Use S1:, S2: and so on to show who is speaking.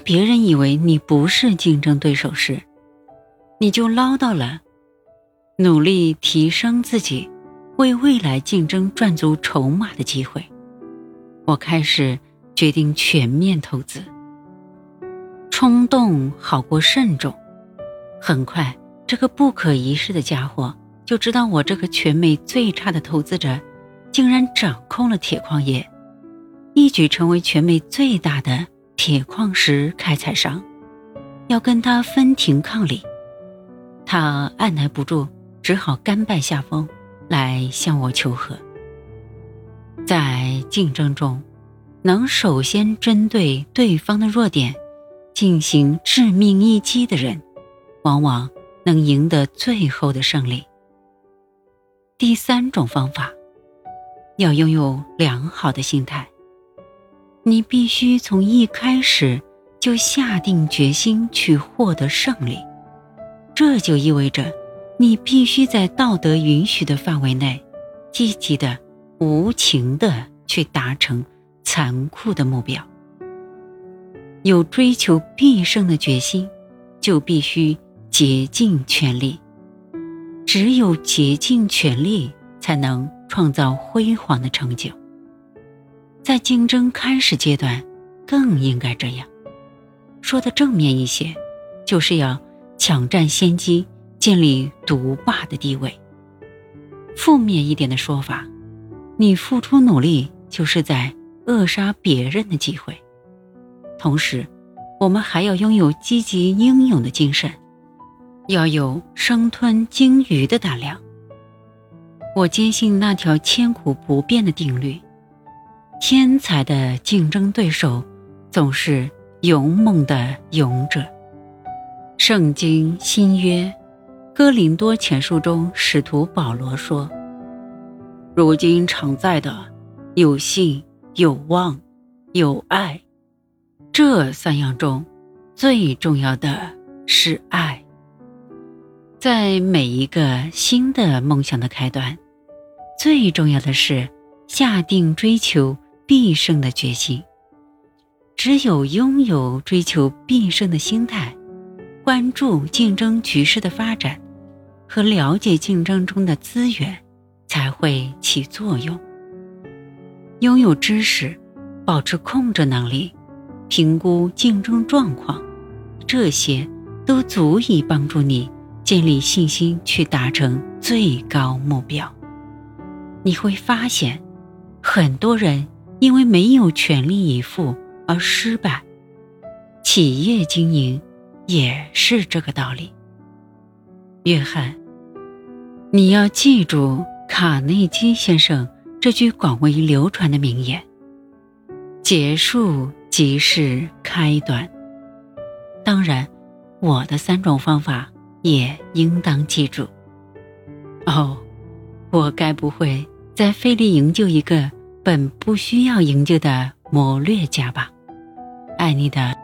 S1: 别人以为你不是竞争对手时，你就捞到了努力提升自己、为未来竞争赚足筹码的机会。我开始决定全面投资。冲动好过慎重。很快，这个不可一世的家伙就知道我这个全美最差的投资者，竟然掌控了铁矿业，一举成为全美最大的。铁矿石开采商要跟他分庭抗礼，他按耐不住，只好甘拜下风，来向我求和。在竞争中，能首先针对对方的弱点进行致命一击的人，往往能赢得最后的胜利。第三种方法，要拥有良好的心态。你必须从一开始就下定决心去获得胜利，这就意味着你必须在道德允许的范围内，积极的、无情的去达成残酷的目标。有追求必胜的决心，就必须竭尽全力。只有竭尽全力，才能创造辉煌的成就。在竞争开始阶段，更应该这样。说的正面一些，就是要抢占先机，建立独霸的地位。负面一点的说法，你付出努力就是在扼杀别人的机会。同时，我们还要拥有积极英勇的精神，要有生吞鲸鱼的胆量。我坚信那条千古不变的定律。天才的竞争对手总是勇猛的勇者。圣经新约哥林多前书中，使徒保罗说：“如今常在的有信、有望、有爱，这三样中最重要的是爱。在每一个新的梦想的开端，最重要的是下定追求。”必胜的决心，只有拥有追求必胜的心态，关注竞争局势的发展，和了解竞争中的资源，才会起作用。拥有知识，保持控制能力，评估竞争状况，这些都足以帮助你建立信心，去达成最高目标。你会发现，很多人。因为没有全力以赴而失败，企业经营也是这个道理。约翰，你要记住卡内基先生这句广为流传的名言：“结束即是开端。”当然，我的三种方法也应当记住。哦，我该不会再费力营救一个？本不需要营救的谋略家吧，爱你的。